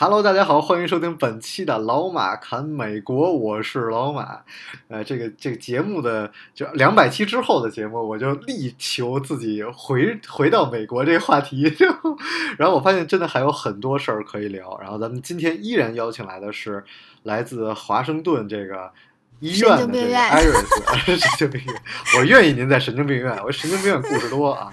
Hello，大家好，欢迎收听本期的老马侃美国，我是老马。呃，这个这个节目的就两百期之后的节目，我就力求自己回回到美国这个话题。然后我发现真的还有很多事儿可以聊。然后咱们今天依然邀请来的是来自华盛顿这个医院的这个艾瑞斯神经病院。我愿意您在神经病院，我神经病院故事多啊。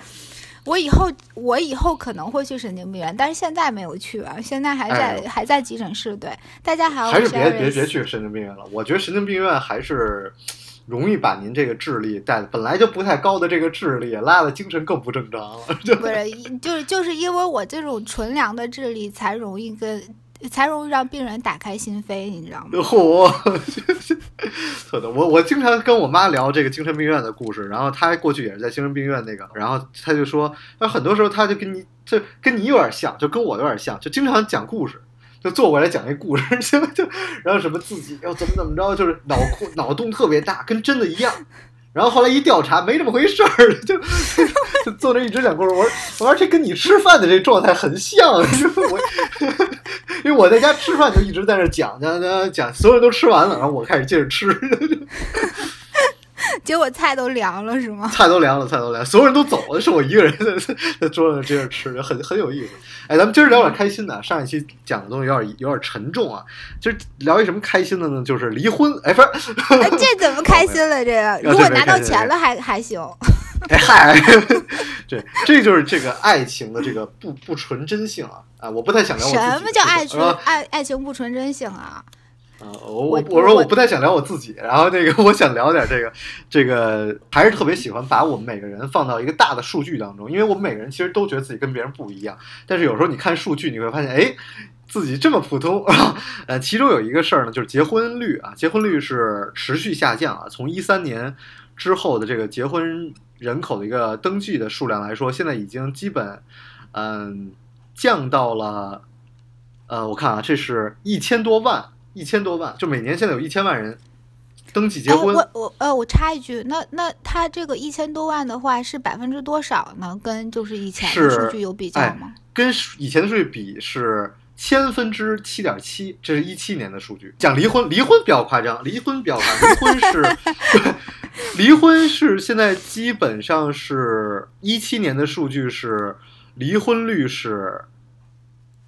我以后我以后可能会去神经病院，但是现在没有去啊，现在还在、哎还在急诊室。对，大家还要，还是别别别去神经病院了。我觉得神经病院还是容易把您这个智力带本来就不太高的这个智力拉的精神更不正常了。就不是，就是就是因为我这种纯良的智力，才容易跟才容易让病人打开心扉，你知道吗？嚯，特逗。我我经常跟我妈聊这个精神病院的故事，然后她过去也是在精神病院那个，然后她就说，那很多时候她就跟你就跟你有点像，就跟我有点像，就经常讲故事。就坐过来讲一故事，就就，然后什么自己要怎么怎么着，就是脑库脑洞特别大，跟真的一样。然后后来一调查，没这么回事儿，就 就坐那一直讲故事。我说，我说这跟你吃饭的这状态很像，因为我因为我在家吃饭就一直在那讲讲讲讲，所有人都吃完了，然后我开始接着吃，结果菜都凉了是吗？菜都凉了，菜都凉了，所有人都走了，是我一个人在在桌上接着吃，很很有意思。哎，咱们今儿聊点开心的，上一期讲的东西有点有点沉重啊，今儿聊一什么开心的呢？就是离婚。哎，不是，哎这怎么开心了？这个 如果拿到钱了还还行。哎嗨，对，这就是这个爱情的这个不不纯真性啊啊！我不太想聊我什么叫爱情是吧爱爱情不纯真性啊？啊，我我我我说我我不太想聊我自己，然后那个我想聊点这个这个，还是特别喜欢把我们每个人放到一个大的数据当中，因为我们每个人其实都觉得自己跟别人不一样，但是有时候你看数据，你会发现，哎，自己这么普通。呃，其中有一个事儿呢，就是结婚率啊，结婚率是持续下降啊，从一三年之后的这个结婚人口的一个登记的数量来说，现在已经基本嗯降到了。呃，我看啊，这是一千多万，一千多万，就每年现在有一千万人登记结婚。哎、我我呃，我插一句，那那他这个一千多万的话是百分之多少呢？跟就是以前的数据有比较哎吗？跟以前的数据比是千分之七点七，这是一七年的数据。讲离婚，离婚比较夸张，离婚比较夸张，离婚是，离婚是现在基本上是一七年的数据是离婚率是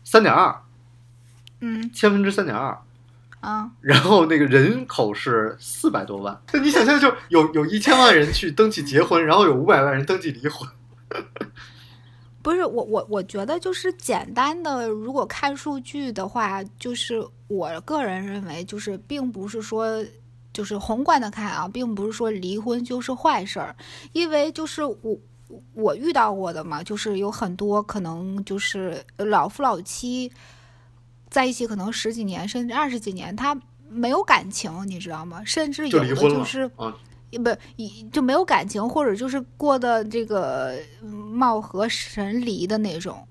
三点二，嗯千分之三点二。啊，然后那个人口是四百多万，那你想象就有有一千万人去登记结婚，然后有五百万人登记离婚，不是我我我觉得就是简单的，如果看数据的话，就是我个人认为，就是并不是说。就是宏观的看啊，并不是说离婚就是坏事儿，因为就是我我遇到过的嘛，就是有很多可能就是老夫老妻在一起可能十几年甚至二十几年，他没有感情，你知道吗？甚至有的就是啊。不一就没有感情，或者就是过的这个嗯貌合神离的那种。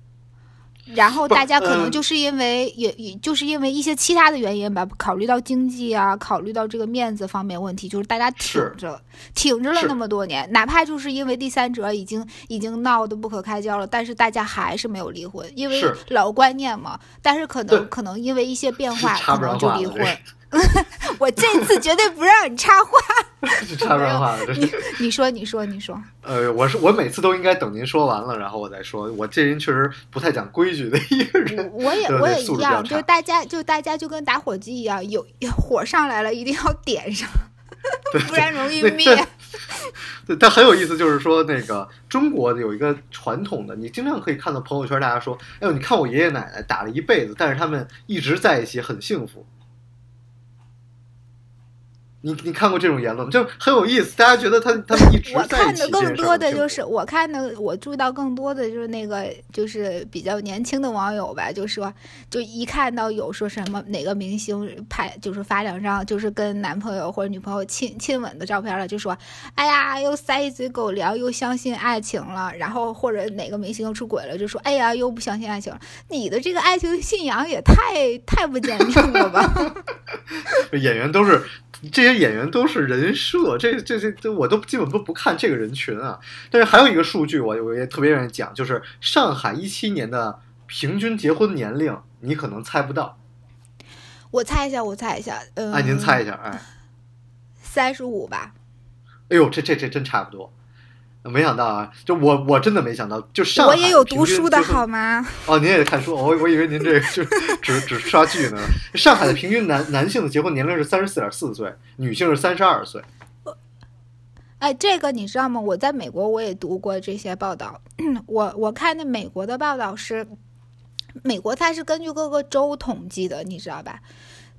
然后大家可能嗯就是因为、也也就是因为一些其他的原因吧，考虑到经济啊，考虑到这个面子方面问题，就是大家挺着挺着了那么多年，哪怕就是因为第三者已经已经闹得不可开交了，但是大家还是没有离婚，因为老观念嘛。但是可能可能因为一些变化，可能就离婚这。我这次绝对不让你插话。这插不上话了。你你说你说你说，呃，我是我每次都应该等您说完了，然后我再说。我这人确实不太讲规矩的一个人。我我也我也一样，就是大家就大家就跟打火机一样，有火上来了一定要点上，对不然容易灭。对，但很有意思，就是说那个中国有一个传统的，你经常可以看到朋友圈，大家说，哎呦，你看我爷爷奶奶打了一辈子，但是他们一直在一起，很幸福。你你看过这种言论吗？就很有意思，大家觉得他他们一直我看的更多的就是，我看的我注意到更多的就是那个就是比较年轻的网友吧，就说就一看到有说什么哪个明星拍就是发两张就是跟男朋友或者女朋友亲亲吻的照片了，就说哎呀又塞一嘴狗粮，又相信爱情了，然后或者哪个明星又出轨了，就说哎呀又不相信爱情了，你的这个爱情信仰也太太不坚定了吧？演员都是这些演员都是人设，这这这这我都基本都不看这个人群啊。但是还有一个数据我，我也特别愿意讲，就是上海一七年的平均结婚年龄，你可能猜不到。我猜一下，我猜一下，嗯，哎，您猜一下，哎，三十五吧。哎呦，这这这真差不多。没想到啊，就我我真的没想到，就上海我也有读书的好吗？哦，您也看书，我我以为您这个就只只刷剧呢。上海的平均男男性的结婚年龄是三十四点四岁，女性是三十二岁。哎，这个你知道吗？我在美国我也读过这些报道，我我看那美国的报道是，美国它是根据各个州统计的，你知道吧？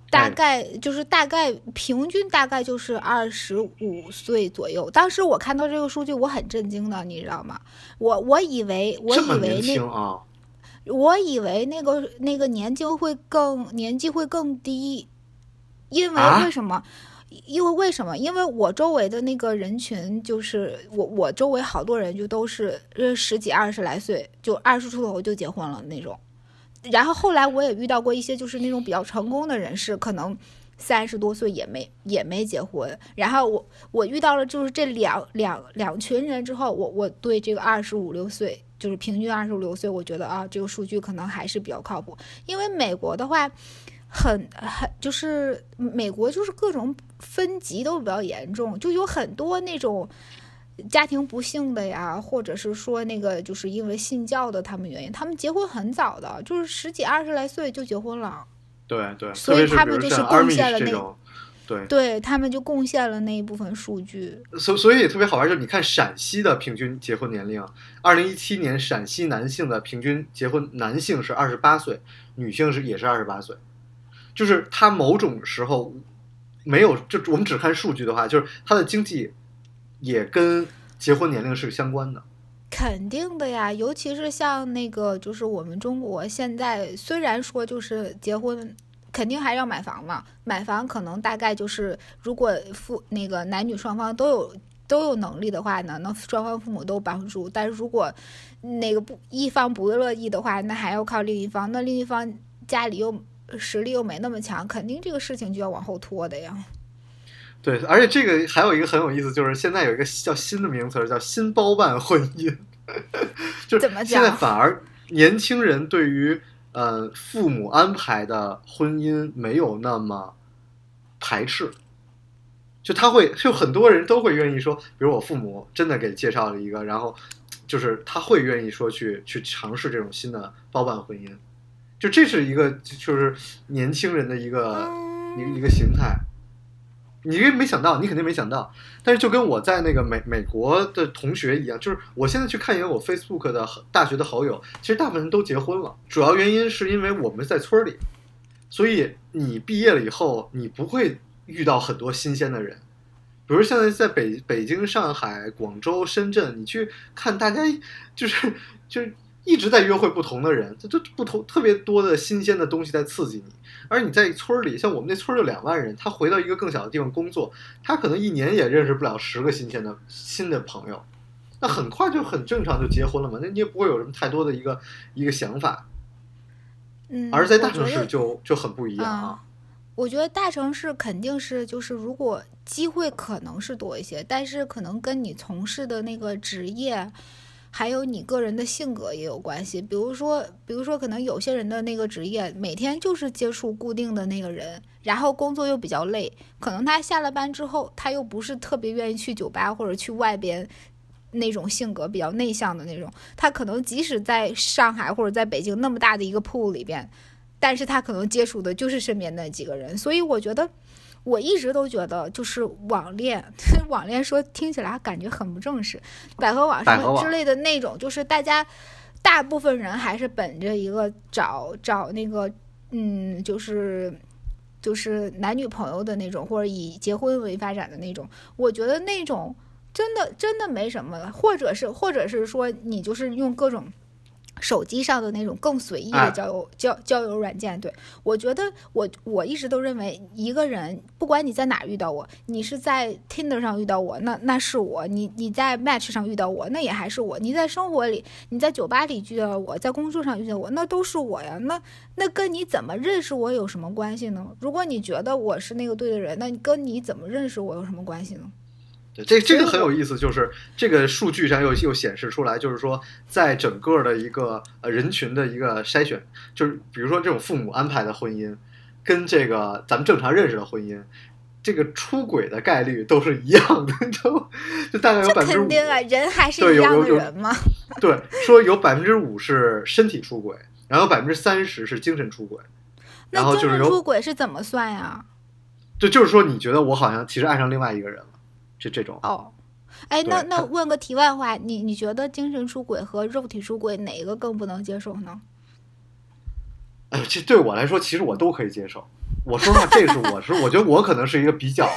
大哎概就是大概平均大概就是二十五岁左右。当时我看到这个数据，我很震惊的，你知道吗？我我以为我以为那啊！我以为那个那个年纪会更年纪会更低，因为啊为什么？因为为什么？因为我周围的那个人群，就是我我周围好多人就都是呃十几二十来岁，就二十出头就结婚了那种。然后后来我也遇到过一些就是那种比较成功的人士，可能三十多岁也没也没结婚。然后我我遇到了就是这两两两群人之后，我我对这个二十五六岁，就是平均二十五六岁，我觉得啊这个数据可能还是比较靠谱。因为美国的话，很很就是美国就是各种分级都比较严重，就有很多那种。家庭不幸的呀，或者是说那个就是因为信教的他们原因，他们结婚很早的，就是十几二十来岁就结婚了。对对，所以他们就是贡献了那对，对他们就贡献了那一部分数据。所所以也特别好玩，就是你看陕西的平均结婚年龄，二零一七年陕西男性的平均结婚男性是二十八岁，女性是也是二十八岁，就是他某种时候没有，就我们只看数据的话，就是他的经济也跟结婚年龄是相关的。肯定的呀，尤其是像那个，就是我们中国现在虽然说就是结婚，肯定还要买房嘛，买房可能大概就是如果父那个男女双方都有都有能力的话呢，那双方父母都帮助。但是如果那个不一方不乐意的话，那还要靠另一方，那另一方家里又实力又没那么强，肯定这个事情就要往后拖的呀。对，而且这个还有一个很有意思，就是现在有一个叫新的名词，叫新包办婚姻，就是现在反而年轻人对于呃父母安排的婚姻没有那么排斥，就他会就很多人都会愿意说，比如我父母真的给介绍了一个，然后就是他会愿意说去去尝试这种新的包办婚姻，就这是一个就是年轻人的一个、一个一个形态。你因为没想到，你肯定没想到，但是就跟我在那个美美国的同学一样，就是我现在去看一眼我 Facebook 的大学的好友，其实大部分人都结婚了。主要原因是因为我们在村里，所以你毕业了以后，你不会遇到很多新鲜的人。比如现在在北北京、上海、广州、深圳，你去看大家就是就是一直在约会不同的人，这这不同特别多的新鲜的东西在刺激你。而你在村儿里，像我们那村儿就两万人，他回到一个更小的地方工作，他可能一年也认识不了十个新鲜的新的朋友，那很快就很正常就结婚了嘛，那你也不会有什么太多的一个一个想法。嗯，而在大城市就就很不一样啊。我觉得大城市肯定是就是，如果机会可能是多一些，但是可能跟你从事的那个职业，还有你个人的性格也有关系。比如说，比如说，可能有些人的那个职业每天就是接触固定的那个人，然后工作又比较累，可能他下了班之后，他又不是特别愿意去酒吧或者去外边。那种性格比较内向的那种，他可能即使在上海或者在北京那么大的一个铺里边，但是他可能接触的就是身边那几个人，所以我觉得，我一直都觉得就是网恋，网恋说听起来感觉很不正式，百合网百合网上之类的那种，就是大家大部分人还是本着一个找找那个，嗯，就是就是男女朋友的那种，或者以结婚为发展的那种，我觉得那种真的真的没什么了，或者是或者是说你就是用各种。手机上的那种更随意的哎交友、交交友软件，对我觉得我我一直都认为，一个人不管你在哪遇到我，你是在 Tinder 上遇到我，那那是我；你你在 Match 上遇到我，那也还是我；你在生活里，你在酒吧里遇到我，在工作上遇到我，那都是我呀。那那跟你怎么认识我有什么关系呢？如果你觉得我是那个对的人，那跟你怎么认识我有什么关系呢？对，这这个很有意思，就是这个数据上又又显示出来，就是说，在整个的一个呃人群的一个筛选，就是比如说这种父母安排的婚姻，跟这个咱们正常认识的婚姻，这个出轨的概率都是一样的，你知道吗？就大概有这百分之五，肯定啊，人还是一样的人嘛。对，说有百分之五是身体出轨，然后百分之三十是精神出轨，然那精后就是有神出轨是怎么算呀？就就是说，你觉得我好像其实爱上另外一个人了，这这种。哦，哎，那那问个题外话，你你觉得精神出轨和肉体出轨哪一个更不能接受呢？哎，这对我来说，其实我都可以接受。我说实话，这是我是我觉得我可能是一个比较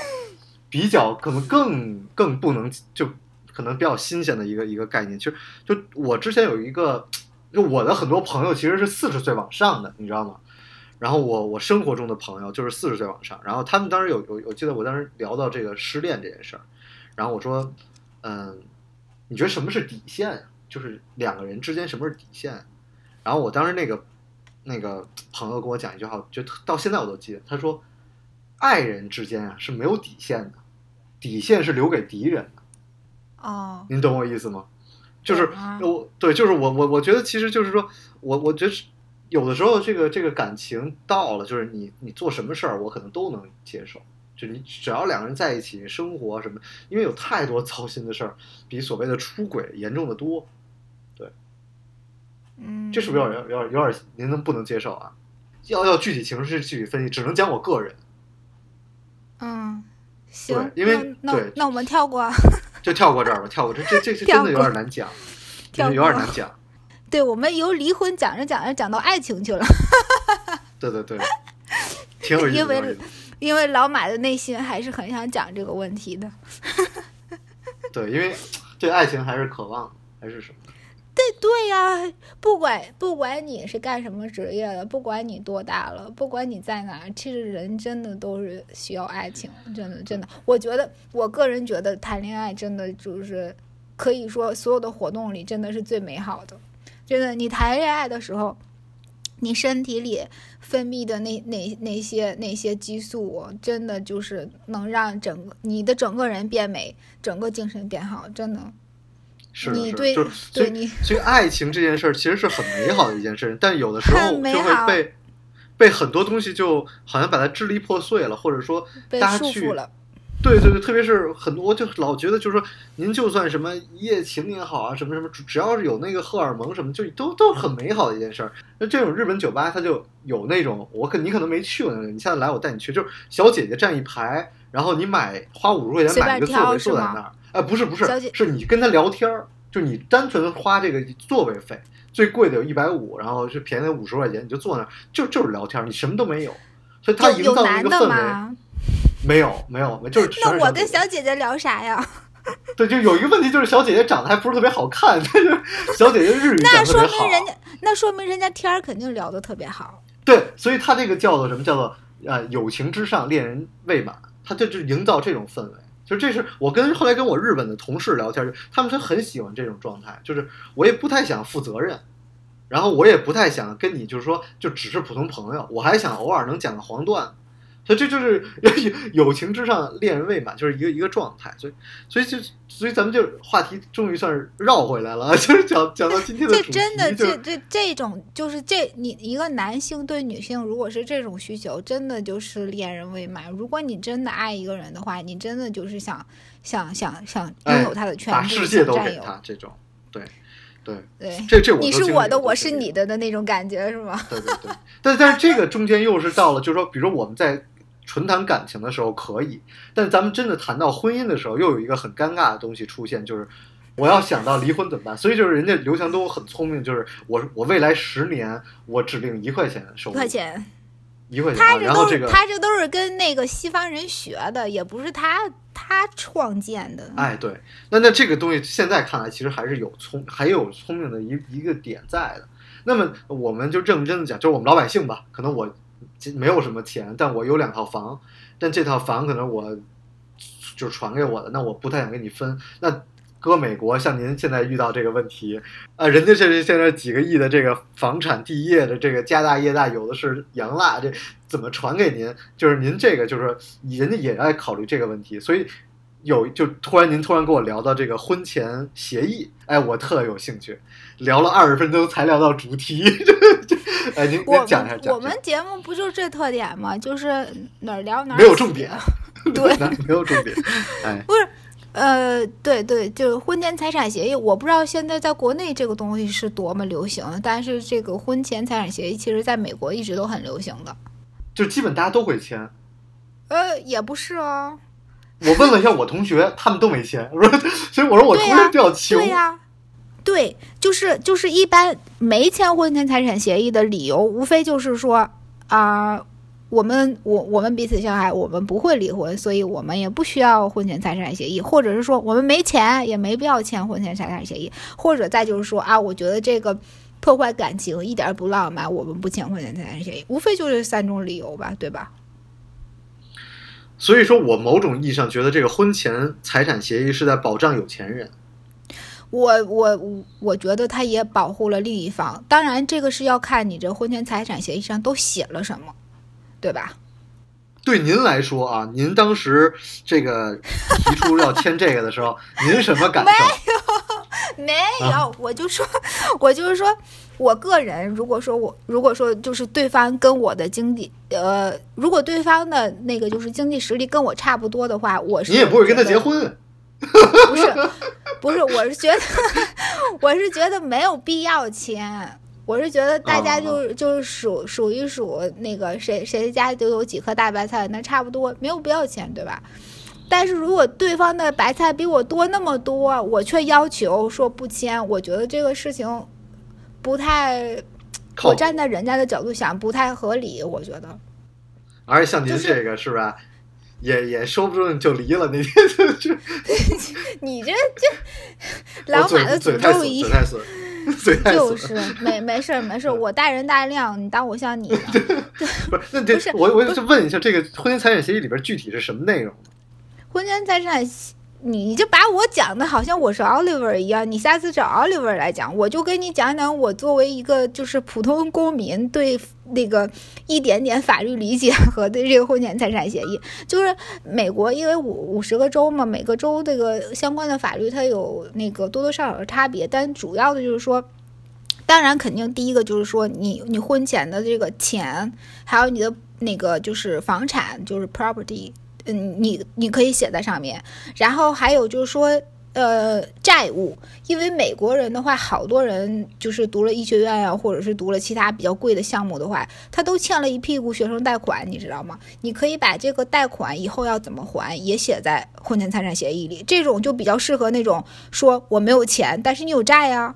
比较可能更更不能就可能比较新鲜的一个一个概念。其实就我之前有一个，就我的很多朋友其实是四十岁往上的，你知道吗？然后我我生活中的朋友就是四十岁往上，然后他们当时有有我记得我当时聊到这个失恋这件事儿，然后我说，嗯，你觉得什么是底线呀？就是两个人之间什么是底线？然后我当时那个那个朋友跟我讲一句话，就到现在我都记得。他说，爱人之间啊是没有底线的，底线是留给敌人的。哦，您懂我意思吗？就是我对，就是我我我觉得其实就是说我我觉得是有的时候这个这个感情到了，就是你你做什么事儿，我可能都能接受。就你只要两个人在一起生活什么，因为有太多糟心的事儿，比所谓的出轨严重的多。嗯，这是不是有点有点有点您能不能接受啊？要要具体情势具体分析，只能讲我个人，嗯，行，因为那对那那我们跳过，就跳过这儿吧，跳过这这这这真的有点难讲，真的有点难讲。对我们由离婚讲着讲着讲到爱情去了，对对对，挺有意思的。因为因为老马的内心还是很想讲这个问题的。对，因为对爱情还是渴望，还是什么对。对呀、不管不管你是干什么职业的，不管你多大了，不管你在哪儿，其实人真的都是需要爱情，真的真的。我觉得，我个人觉得谈恋爱真的就是可以说所有的活动里真的是最美好的。真的，你谈恋爱的时候，你身体里分泌的那那那些那些激素，真的就是能让整个你的整个人变美，整个精神变好，真的。是，是，你对对你所以爱情这件事儿其实是很美好的一件事，但有的时候就会被被很多东西就好像把它支离破碎了，或者说被大家去束缚了。对对对，特别是很多，我就老觉得就是说，您就算什么一夜情也好啊，什么什么，只只要是有那个荷尔蒙什么，就都都很美好的一件事儿。那这种日本酒吧，它就有那种，我可你可能没去过那个，你下次来我带你去，就是小姐姐站一排，然后你买花五十块钱买一个座位坐在那儿，哎，不是不是，是你跟他聊天儿，就你单纯花这个座位费，最贵的有一百五，然后是便宜的五十块钱，你就坐那儿，就就是聊天儿，你什么都没有，所以他营造了一个氛围。吗？没有没有，就是那我跟小姐姐聊啥呀？对，就有一个问题，就是小姐姐长得还不是特别好看，但是小姐姐日语那讲好说明。人家，那说明人家天儿肯定聊得特别好。对，所以他这个叫做什么？叫做呃友情之上，恋人未满。他就就营造这种氛围。就这是我跟后来跟我日本的同事聊天，就他们是很喜欢这种状态。就是我也不太想负责任，然后我也不太想跟你就是说就只是普通朋友，我还想偶尔能讲个黄段子。所以这就是 友情之上，恋人未满，就是一个一个状态。所以，所以就所以咱们就话题终于算是绕回来了，就是讲讲到今天的主题，这真的，这这这种就是这你一个男性对女性，如果是这种需求，真的就是恋人未满。如果你真的爱一个人的话，你真的就是想想想想拥有他的全把部，世界都有。给他，这种，对对，对，这这我你是我的，我是你的的那种感觉是吗？对对对，但但是这个中间又是到了，就是说，比如说我们在纯谈感情的时候可以，但咱们真的谈到婚姻的时候，又有一个很尴尬的东西出现，就是我要想到离婚怎么办？所以就是人家刘强东很聪明，就是我我未来十年我只领一块钱收入，一块钱，一块钱啊，他这都是这个他这都是跟那个西方人学的，也不是他他创建的。哎，对，那那这个东西现在看来，其实还是有聪，还有聪明的一一个点在的。那么我们就认真的讲，就是我们老百姓吧，可能我没有什么钱，但我有两套房，但这套房可能我就传给我的，那我不太想跟你分。那搁美国，像您现在遇到这个问题，啊，人家这是现在几个亿的这个房产地业的这个家大业大，有的是洋蜡，这怎么传给您？就是您这个就是人家也在考虑这个问题，所以有就突然您突然跟我聊到这个婚前协议，哎，我特有兴趣，聊了二十分钟才聊到主题，哎，您我您讲一下，我们节目不就是这特点吗？就是哪儿聊哪儿没有重点写 对，没有重点，哎，不是，呃，对对，就是婚前财产协议，我不知道现在在国内这个东西是多么流行，但是这个婚前财产协议其实在美国一直都很流行的。就基本大家都会签。呃，也不是哦，我问了一下我同学，他们都没签，我说，所以我说我同学比较穷，对呀、对，对就是就是一般没签婚前财产协议的理由，无非就是说啊、我们我我们彼此相爱，我们不会离婚，所以我们也不需要婚前财产协议，或者是说我们没钱，也没必要签婚前财产协议，或者再就是说啊，我觉得这个破坏感情一点不浪漫，我们不签婚前财产协议，无非就这三种理由吧，对吧？所以说我某种意义上觉得这个婚前财产协议是在保障有钱人。我我我觉得他也保护了另一方，当然这个是要看你这婚前财产协议上都写了什么，对吧？对您来说啊，您当时这个提出要签这个的时候，您什么感受？没有，没有我就说，我就是说，我个人如果说我如果说就是对方跟我的经济呃，如果对方的那个就是经济实力跟我差不多的话，我是你也不会跟他结婚，不是，不是，我是觉得，我是觉得没有必要签。我是觉得大家就、就是数数一数那个谁谁家就有几颗大白菜，那差不多没有必要签，对吧？但是如果对方的白菜比我多那么多，我却要求说不签，我觉得这个事情不太，我站在人家的角度想不太合理，我觉得。而且像您就是这个是吧，也也说不准就离了那天就就 你这这老马的诅咒一。就是没没事儿没事儿，我大人大量，你当我像你呢？不是，那这不是我我就问一下，这个婚前财产协议里边具体是什么内容？婚前财产，你就把我讲的好像我是 Oliver 一样，你下次找 Oliver 来讲，我就跟你讲讲我作为一个就是普通公民对那个一点点法律理解和对这个婚前财产协议，就是美国因为五五十个州嘛，每个州这个相关的法律它有那个多多少少的差别，但主要的就是说。当然，肯定第一个就是说你你婚前的这个钱，还有你的那个就是房产，就是 property，嗯，你你可以写在上面。然后还有就是说，呃，债务，因为美国人的话，好多人就是读了医学院啊，或者是读了其他比较贵的项目的话，他都欠了一屁股学生贷款，你知道吗？你可以把这个贷款以后要怎么还也写在婚前财产协议里，这种就比较适合那种说我没有钱，但是你有债呀、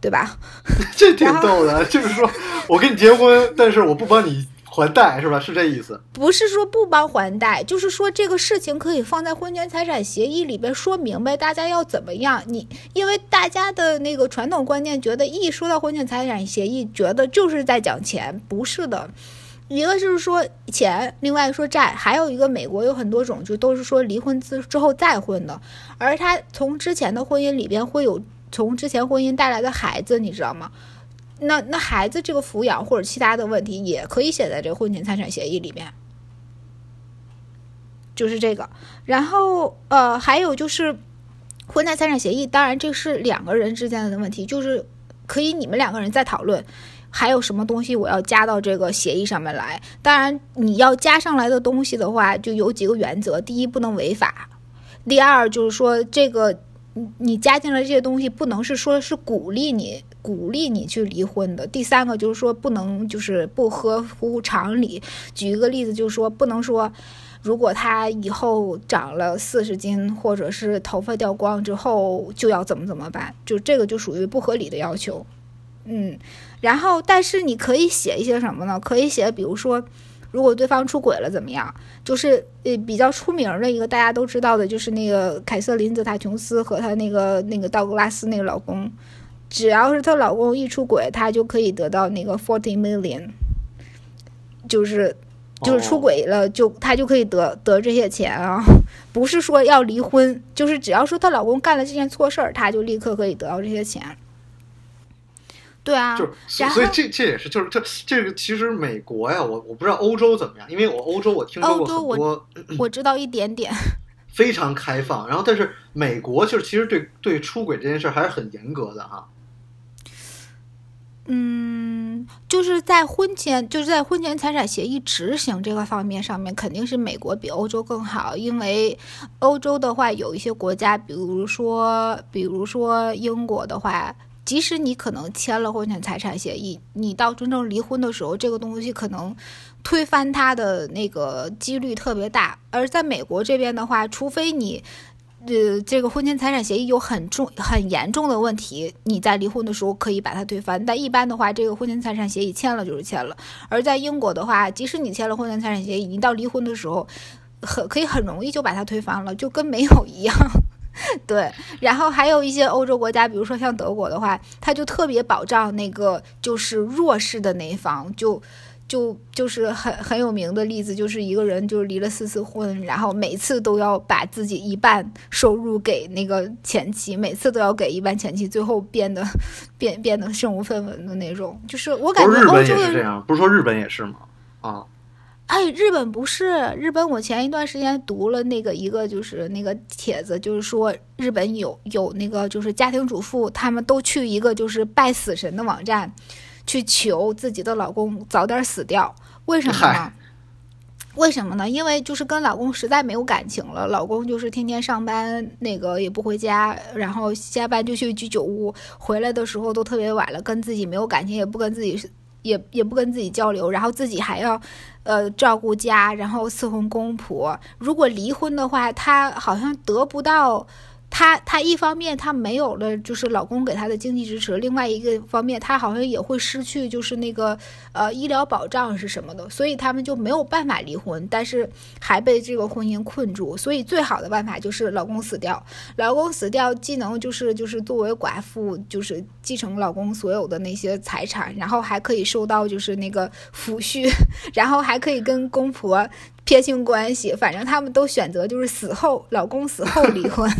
对吧？这挺逗的，就是说我跟你结婚，但是我不帮你还贷，是吧？是这意思？不是说不帮还贷，就是说这个事情可以放在婚前财产协议里边说明白，大家要怎么样。你因为大家的那个传统观念觉得，一说到婚前财产协议，觉得就是在讲钱，不是的。一个就是说钱，另外说债，还有一个美国有很多种，就都是说离婚之之后再婚的，而他从之前的婚姻里边会有从之前婚姻带来的孩子，你知道吗？那那孩子这个抚养或者其他的问题也可以写在这个婚前财产协议里面，就是这个。然后呃，还有就是婚前财产协议，当然这是两个人之间的问题，就是可以你们两个人再讨论。还有什么东西我要加到这个协议上面来？当然，你要加上来的东西的话，就有几个原则：第一，不能违法；第二，就是说这个你你加进来这些东西，不能是说是鼓励你鼓励你去离婚的。第三个就是说不能就是不合乎常理。举一个例子，就是说不能说，如果他以后长了四十斤，或者是头发掉光之后就要怎么怎么办，就这个就属于不合理的要求。嗯，然后但是你可以写一些什么呢？可以写，比如说。如果对方出轨了怎么样？就是呃比较出名的一个大家都知道的，就是那个凯瑟琳·泽塔琼斯和她那个那个道格拉斯那个老公，只要是她老公一出轨，她就可以得到那个 forty million，就是就是出轨了就她就可以得得这些钱啊，不是说要离婚，就是只要说她老公干了这件错事儿，她就立刻可以得到这些钱。对啊，就是所以这这也是就是这这个其实美国呀，我我不知道欧洲怎么样，因为我欧洲我听说过很多我知道一点点。非常开放，然后但是美国就是其实对对出轨这件事儿还是很严格的哈。嗯，就是在婚前，就是在婚前财产协议执行这个方面上面，肯定是美国比欧洲更好。因为欧洲的话，有一些国家，比如说，比如说英国的话，即使你可能签了婚前财产协议，你到真正离婚的时候，这个东西可能推翻它的那个几率特别大。而在美国这边的话，除非你呃，这个婚前财产协议有很重、很严重的问题，你在离婚的时候可以把它推翻。但一般的话，这个婚前财产协议签了就是签了。而在英国的话，即使你签了婚前财产协议，你到离婚的时候，很可以很容易就把它推翻了，就跟没有一样。对，然后还有一些欧洲国家，比如说像德国的话，它就特别保障那个就是弱势的那一方，就就就是很很有名的例子，就是一个人就是离了四次婚，然后每次都要把自己一半收入给那个前妻，每次都要给一半前妻，最后变得变变得身无分文的那种。就是我感觉欧洲是这样，不是说日本也是吗？啊，哎，日本不是日本，我前一段时间读了那个一个就是那个帖子，就是说日本有有那个就是家庭主妇，他们都去一个就是拜死神的网站，去求自己的老公早点死掉。为什么呢？为什么呢？因为就是跟老公实在没有感情了，老公就是天天上班，那个也不回家，然后下班就去居酒屋，回来的时候都特别晚了，跟自己没有感情，也不跟自己也也不跟自己交流，然后自己还要呃照顾家，然后伺候公婆。如果离婚的话，他好像得不到。她她一方面她没有了就是老公给她的经济支持，另外一个方面她好像也会失去就是那个呃医疗保障是什么的，所以他们就没有办法离婚，但是还被这个婚姻困住。所以最好的办法就是老公死掉，老公死掉既能就是就是作为寡妇就是继承老公所有的那些财产，然后还可以收到就是那个抚恤，然后还可以跟公婆撇清关系，反正他们都选择就是死后老公死后离婚。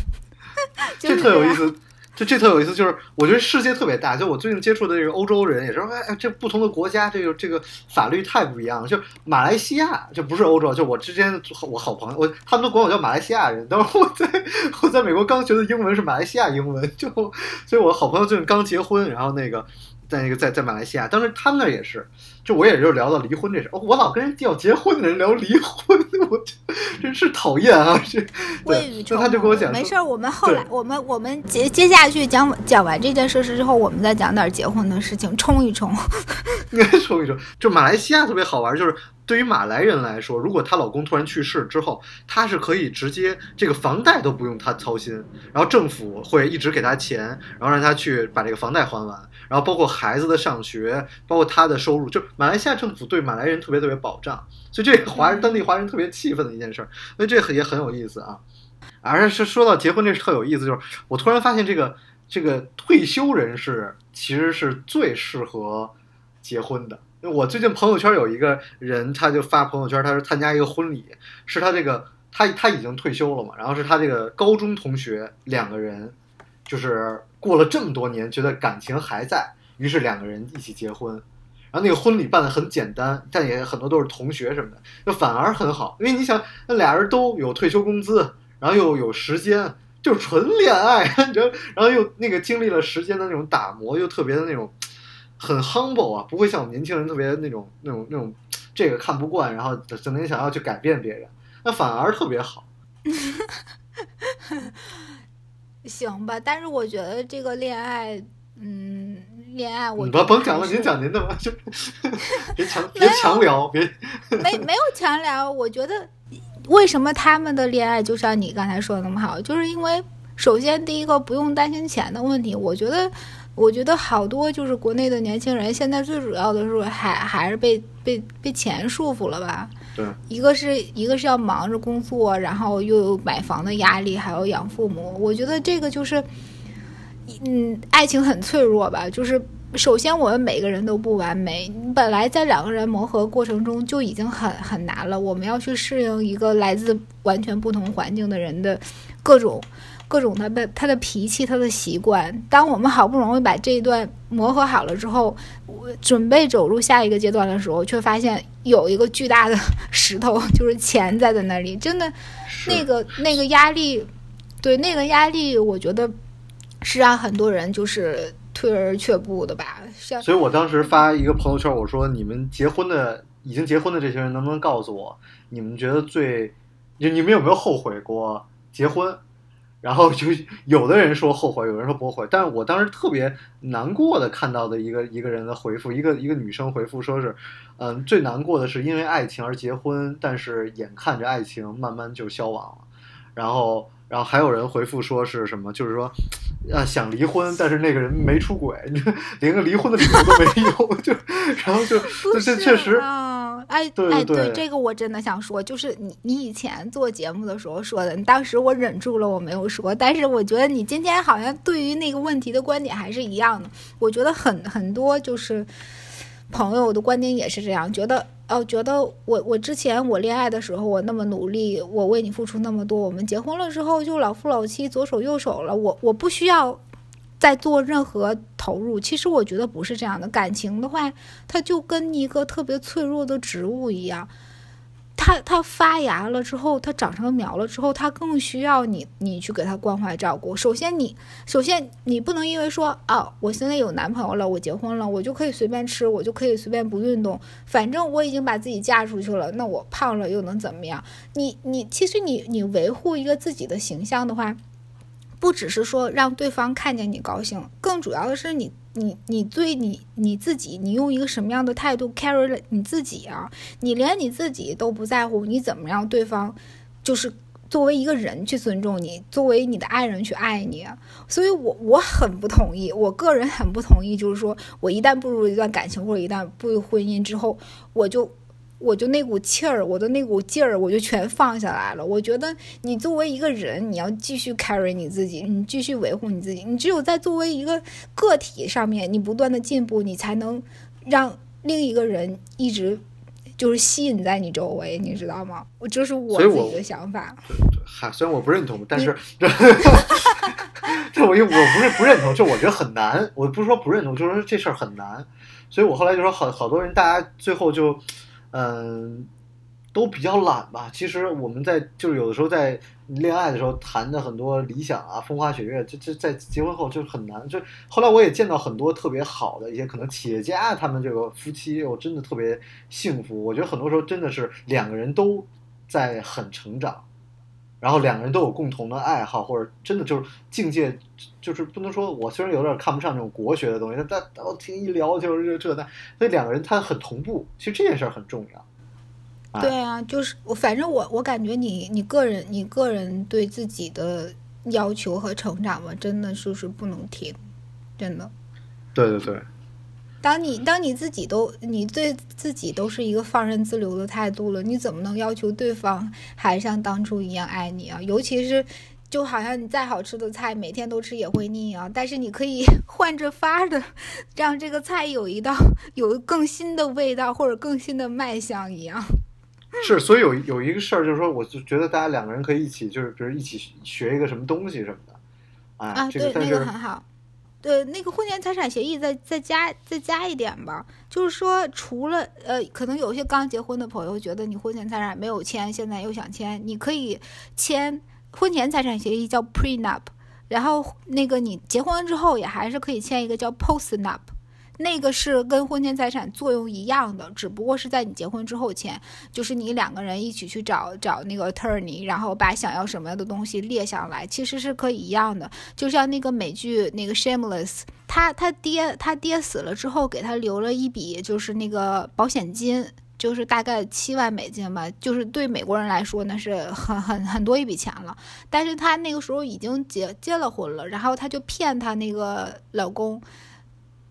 就这特有意思。就这特有意思，就是我觉得世界特别大。就我最近接触的这个欧洲人也是，哎，哎这不同的国家，这个这个法律太不一样了。就马来西亚，这不是欧洲，就我之前我好朋友，我他们都管我叫马来西亚人。但是我在我在美国刚学的英文是马来西亚英文，就所以我好朋友最近刚结婚，然后那个在那个在在马来西亚，当时他们那儿也是，就我也就聊到离婚这事，哦我老跟人要结婚的人聊离婚，我真是讨厌啊！这对，未雨绸那他就跟我讲没事儿，我们后来我们我们接接下去讲讲完这件事之后，我们再讲点结婚的事情，冲一冲。应该说一冲，就马来西亚特别好玩，就是对于马来人来说，如果她老公突然去世之后，她是可以直接这个房贷都不用她操心，然后政府会一直给她钱，然后让她去把这个房贷还完，然后包括孩子的上学，包括她的收入，就马来西亚政府对马来人特别特别保障，所以这个华人当地华人特别气愤的一件事儿，所以这个也很有意思啊。而是说到结婚这是特有意思，就是我突然发现这个这个退休人士其实是最适合结婚的。我最近朋友圈有一个人，他就发朋友圈，他是参加一个婚礼，是他这个他他已经退休了嘛，然后是他这个高中同学两个人，就是过了这么多年，觉得感情还在，于是两个人一起结婚。然后那个婚礼办得很简单，但也很多都是同学什么的，那反而很好，因为你想，那俩人都有退休工资，然后又有时间，就是纯恋爱，你知道，然后又那个经历了时间的那种打磨，又特别的那种很 humble 啊，不会像我们年轻人特别那种那种那种这个看不惯，然后整天想要去改变别人，那反而特别好。行吧，但是我觉得这个恋爱，嗯，恋爱我你觉得甭甭讲了，您讲您的吧，就 别强别强聊，别没没有强聊，我觉得为什么他们的恋爱就像你刚才说的那么好，就是因为首先第一个不用担心钱的问题，我觉得。我觉得好多就是国内的年轻人，现在最主要的是还 还是被被被钱束缚了吧？对，一个是一个是要忙着工作，然后又有买房的压力，还要养父母。我觉得这个就是，嗯，爱情很脆弱吧。就是首先我们每个人都不完美，本来在两个人磨合过程中就已经很很难了，我们要去适应一个来自完全不同环境的人的各种。各种他的他的脾气，他的习惯。当我们好不容易把这一段磨合好了之后，准备走入下一个阶段的时候，却发现有一个巨大的石头，就是钱在在那里。真的，那个那个压力，对那个压力，我觉得是让很多人就是退而却步的吧。所以我当时发一个朋友圈，我说：“你们结婚的，已经结婚的这些人，能不能告诉我，你们觉得最，就你们有没有后悔过结婚？” 然后就有的人说后悔，有人说不后悔，但是我当时特别难过的看到的一个一个人的回复，一个一个女生回复说是，嗯，最难过的是因为爱情而结婚，但是眼看着爱情慢慢就消亡了，然后。然后还有人回复说是什么，就是说，呃想离婚，但是那个人没出轨，连个离婚的理由都没有，就然后就这确实啊，哎哎对，这个我真的想说，就是你你以前做节目的时候说的，当时我忍住了，我没有说，但是我觉得你今天好像对于那个问题的观点还是一样的，我觉得很很多就是朋友的观点也是这样，觉得。哦，觉得我我之前我恋爱的时候我那么努力，我为你付出那么多，我们结婚了之后就老夫老妻左手右手了，我我不需要再做任何投入。其实我觉得不是这样的，感情的话，它就跟一个特别脆弱的植物一样。它它发芽了之后，它长成苗了之后，它更需要你你去给它关怀照顾。首先你首先你不能因为说啊，我现在有男朋友了，我结婚了，我就可以随便吃，我就可以随便不运动，反正我已经把自己嫁出去了，那我胖了又能怎么样？你你其实你你维护一个自己的形象的话。不只是说让对方看见你高兴，更主要的是你你你对你你自己，你用一个什么样的态度 carry 了你自己啊？你连你自己都不在乎，你怎么让对方就是作为一个人去尊重你，作为你的爱人去爱你？所以我我很不同意，我个人很不同意，就是说我一旦步入一段感情或者一旦步入婚姻之后，我就。我就那股气儿，我的那股劲儿，我就全放下来了。我觉得你作为一个人，你要继续 carry 你自己，你继续维护你自己。你只有在作为一个个体上面，你不断的进步，你才能让另一个人一直就是吸引在你周围，你知道吗？我这是我自己的想法。对对，哈，虽然我不认同，但是，这我又我不是不认同，就我觉得很难。我不是说不认同，就是说这事儿很难。所以我后来就说，好好多人，大家最后就。嗯，都比较懒吧。其实我们在就是有的时候在恋爱的时候谈的很多理想啊，风花雪月，这这在结婚后就很难。就后来我也见到很多特别好的一些可能企业家，他们这个夫妻又真的特别幸福。我觉得很多时候真的是两个人都在很成长，然后两个人都有共同的爱好，或者真的就是境界，就是不能说我虽然有点看不上这种国学的东西，但但我听一聊就是这那，所以两个人他很同步。其实这件事儿很重要。对啊，就是我，反正我我感觉你你个人你个人对自己的要求和成长吧，真的就是不能停，真的。对对对。当你当你自己都你对自己都是一个放任自流的态度了，你怎么能要求对方还像当初一样爱你啊？尤其是就好像你再好吃的菜，每天都吃也会腻啊。但是你可以 换着法的让这个菜有一道有更新的味道或者更新的卖相一样。是，所以有有一个事儿，就是说，我就觉得大家两个人可以一起，就是比如一起学一个什么东西什么的，啊，对，那个很好。呃，那个婚前财产协议再再加再加一点吧，就是说，除了呃，可能有些刚结婚的朋友觉得你婚前财产没有签，现在又想签，你可以签婚前财产协议叫 prenup，然后那个你结婚之后也还是可以签一个叫 postnup。那个是跟婚前财产作用一样的，只不过是在你结婚之后签，就是你两个人一起去找找那个 attorney，然后把想要什么样的东西列下来，其实是可以一样的。就像那个美剧那个 Shameless，他他爹他爹死了之后，给他留了一笔就是那个保险金，就是大概七万美金吧，就是对美国人来说那是很很很多一笔钱了。但是他那个时候已经结结了婚了，然后他就骗他那个老公。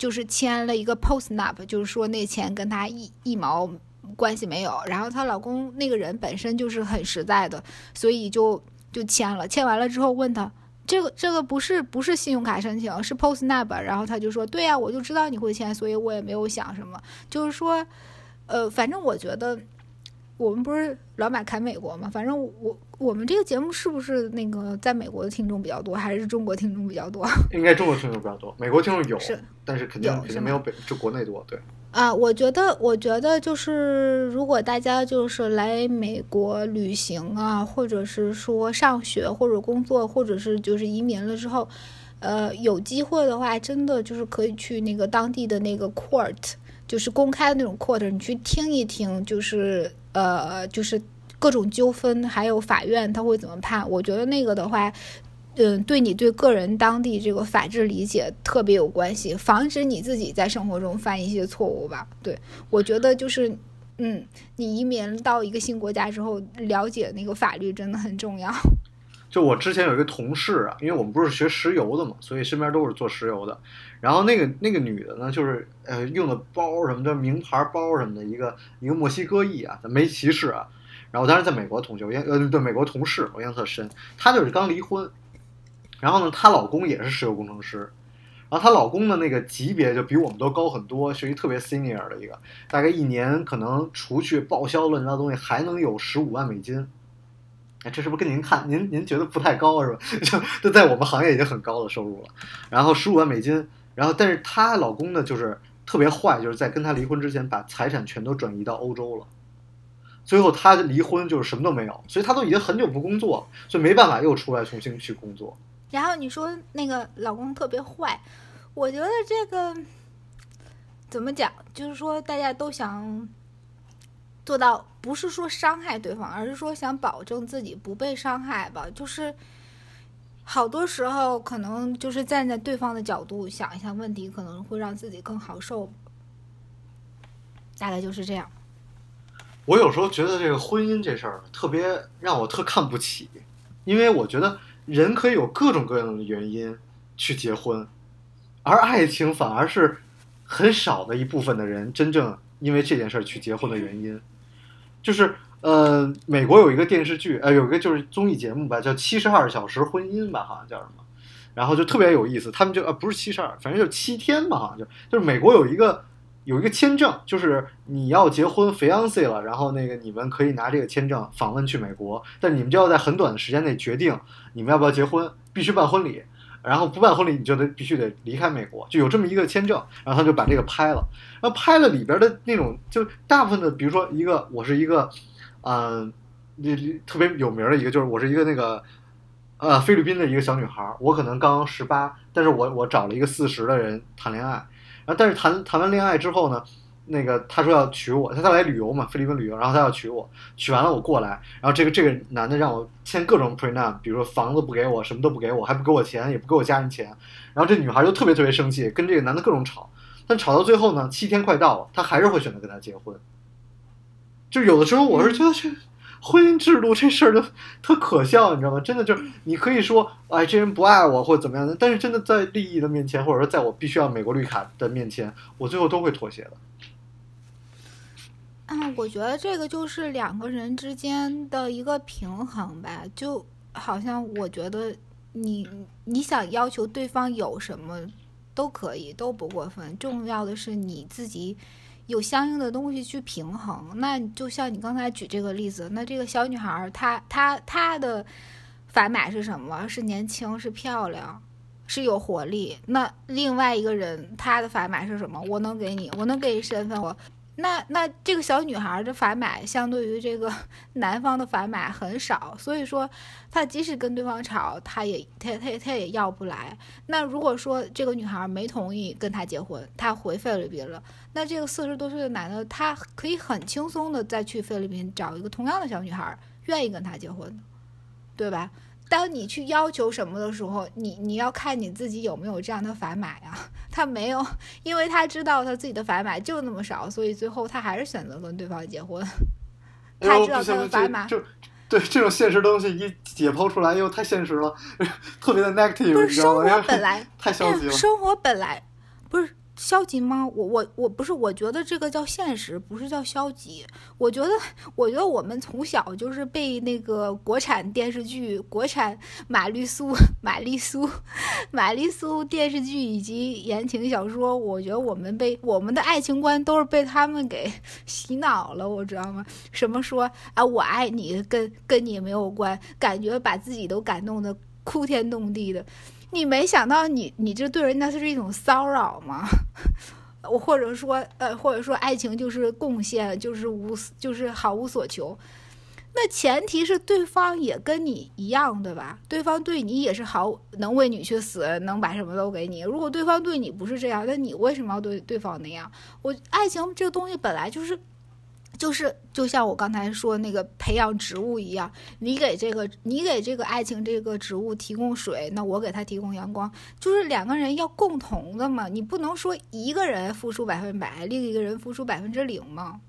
就是签了一个 postnup，就是说那钱跟她一一毛关系没有。然后她老公那个人本身就是很实在的，所以就就签了。签完了之后问他。这个这个不是不是信用卡申请，是 postnup，然后他就说，对呀，我就知道你会签，所以我也没有想什么，就是说，呃，反正我觉得，我们不是老马侃美国嘛，反正我我们这个节目是不是那个在美国的听众比较多，还是中国听众比较多？应该中国听众比较多，美国听众有，是，但是肯定肯定没有北就国内多，对。啊，我觉得，我觉得就是，如果大家就是来美国旅行啊，或者是说上学或者工作，或者是就是移民了之后，呃，有机会的话，真的就是可以去那个当地的那个 court，就是公开的那种 court，你去听一听，就是呃，就是各种纠纷，还有法院他会怎么判。我觉得那个的话，嗯，对你对个人当地这个法治理解特别有关系，防止你自己在生活中犯一些错误吧。对我觉得就是，嗯，你移民到一个新国家之后，了解那个法律真的很重要。就我之前有一个同事啊，因为我们不是学石油的嘛，所以身边都是做石油的。然后那个那个女的呢，就是呃用的包什么的名牌包什么的，一个一个墨西哥裔啊，没歧视啊。然后当时在美国同学，我印呃对美国同事，我印象特深。她就是刚离婚，然后呢，她老公也是石油工程师，然后她老公的那个级别就比我们都高很多，是一特别 senior 的一个，大概一年可能除去报销乱七八糟东西，还能有十五万美金。哎，这是不是跟您看您您觉得不太高是吧？就就在我们行业已经很高的收入了。然后十五万美金，然后但是她老公呢就是特别坏，就是在跟她离婚之前把财产全都转移到欧洲了。最后她离婚就是什么都没有，所以她都已经很久不工作，所以没办法又出来重新去工作。然后你说那个老公特别坏，我觉得这个怎么讲，就是说大家都想做到，不是说伤害对方，而是说想保证自己不被伤害吧。就是好多时候可能就是站在对方的角度想一下问题，可能会让自己更好受。大概就是这样。我有时候觉得这个婚姻这事儿特别让我特看不起，因为我觉得人可以有各种各样的原因去结婚，而爱情反而是很少的一部分的人真正因为这件事儿去结婚的原因。就是呃，美国有一个电视剧，呃，有一个就是综艺节目吧，叫《七十二小时婚姻》吧，好像叫什么，然后就特别有意思。他们就呃不是七十二，反正就七天吧，好像就就是美国有一个有一个签证，就是你要结婚 fiance 了，然后那个你们可以拿这个签证访问去美国，但你们就要在很短的时间内决定你们要不要结婚，必须办婚礼。然后不办婚礼，你就得必须得离开美国，就有这么一个签证。然后他就把这个拍了，然后拍了里边的那种，就大部分的，比如说一个，我是一个，嗯、那特别有名的一个，就是我是一个那个，呃，菲律宾的一个小女孩，我可能刚十八，但是我我找了一个四十的人谈恋爱，然后但是谈谈完恋爱之后呢，那个他说要娶我，他他来旅游嘛，菲律宾旅游，然后他要娶我，娶完了我过来，然后这个这个男的让我签各种 prenup，比如说房子不给我，什么都不给我，还不给我钱，也不给我家人钱，然后这女孩就特别特别生气，跟这个男的各种吵，但吵到最后呢，七天快到了，她还是会选择跟他结婚。就有的时候我是觉得这婚姻制度这事儿就特可笑，你知道吗？真的就是你可以说，哎，这人不爱我或者怎么样的，但是真的在利益的面前，或者说在我必须要美国绿卡的面前，我最后都会妥协的。嗯，我觉得这个就是两个人之间的一个平衡吧，就好像我觉得你你想要求对方有什么都可以，都不过分，重要的是你自己有相应的东西去平衡。那就像你刚才举这个例子，那这个小女孩儿她她她的反买是什么？是年轻，是漂亮。是有活力，那另外一个人她的反买是什么？我能给你，我能给你身份，我那那这个小女孩的反买相对于这个 男方的反买很少，所以说她即使跟对方吵，她也她她她也要不来。那如果说这个女孩没同意跟他结婚，她回菲律宾了，那这个四十多岁的男的，他可以很轻松的再去菲律宾找一个同样的小女孩，愿意跟他结婚，对吧？当你去要求什么的时候，你你要看你自己有没有这样的反买啊。他没有，因为他知道他自己的砝码就那么少，所以最后他还是选择跟对方结婚。他知道他的反买这就对这种现实东西一解剖出来，又太现实了，特别的 negative，不是你知道吗？生活本来太消极了。生活本来不是消极吗？我我我不是，我觉得这个叫现实，不是叫消极。我觉得，我觉得我们从小就是被那个国产电视剧、国产玛丽苏、玛丽苏、玛丽苏电视剧以及言情小说，我觉得我们被我们的爱情观都是被他们给洗脑了，我知道吗？什么说啊，我爱你，跟跟你没有关，感觉把自己都感动的哭天动地的。你没想到你，你这对人家是一种骚扰吗？我或者说，呃，或者说爱情就是贡献，就是无，就是毫无所求。那前提是对方也跟你一样，对吧？对方对你也是好，能为你去死，能把什么都给你。如果对方对你不是这样，那你为什么要对对方那样？我爱情这个东西本来就是。就是就像我刚才说那个培养植物一样，你给这个你给这个爱情这个植物提供水，那我给它提供阳光，就是两个人要共同的嘛，你不能说一个人付出百分百，另一个人付出百分之零嘛，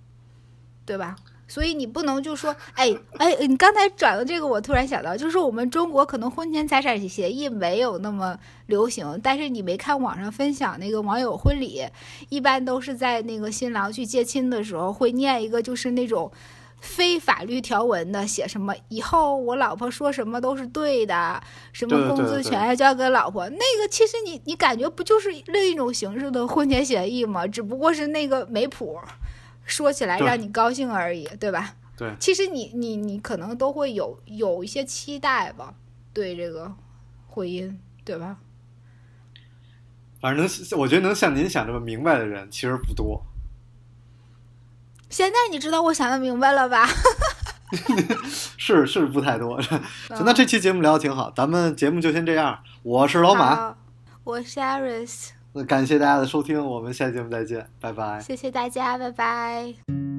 对吧？所以你不能就说，哎哎，你刚才转的这个，我突然想到，就是我们中国可能婚前财产协议没有那么流行，但是你没看网上分享那个网友婚礼，一般都是在那个新郎去接亲的时候会念一个，就是那种非法律条文的，写什么以后我老婆说什么都是对的，什么工资全要交给老婆，那个其实你你感觉不就是另一种形式的婚前协议吗？只不过是那个没谱。说起来让你高兴而已，对吧？对，其实你你你可能都会有有一些期待吧，对这个婚姻，对吧？反正能，我觉得能像您想这么明白的人其实不多。现在你知道我想的明白了吧？是是不太多。行，那这期节目聊的挺好，咱们节目就先这样。我是老马，我是 Aris。那感谢大家的收听，我们下期节目再见，拜拜。谢谢大家，拜拜。